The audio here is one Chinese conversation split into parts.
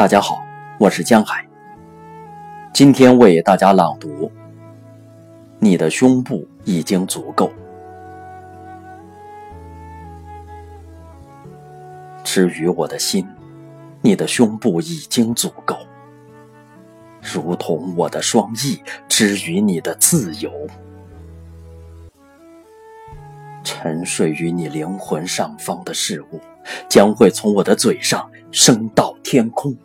大家好，我是江海。今天为大家朗读：你的胸部已经足够。至于我的心，你的胸部已经足够，如同我的双翼之于你的自由。沉睡于你灵魂上方的事物，将会从我的嘴上升到天空。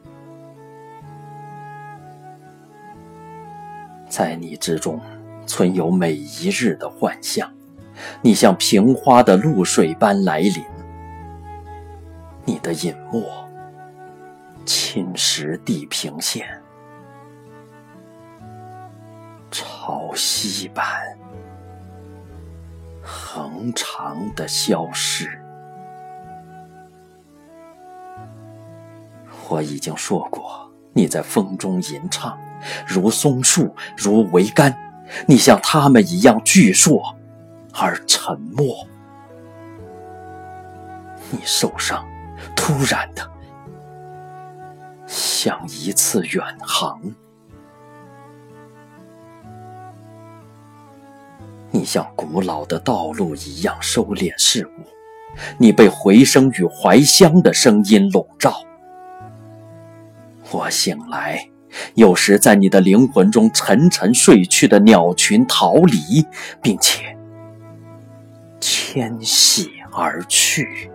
在你之中，存有每一日的幻象。你像平花的露水般来临，你的隐没侵蚀地平线，潮汐般恒长的消失。我已经说过，你在风中吟唱。如松树，如桅杆，你像他们一样巨硕而沉默。你受伤，突然的，像一次远航。你像古老的道路一样收敛事物，你被回声与怀乡的声音笼罩。我醒来。有时在你的灵魂中沉沉睡去的鸟群逃离，并且迁徙而去。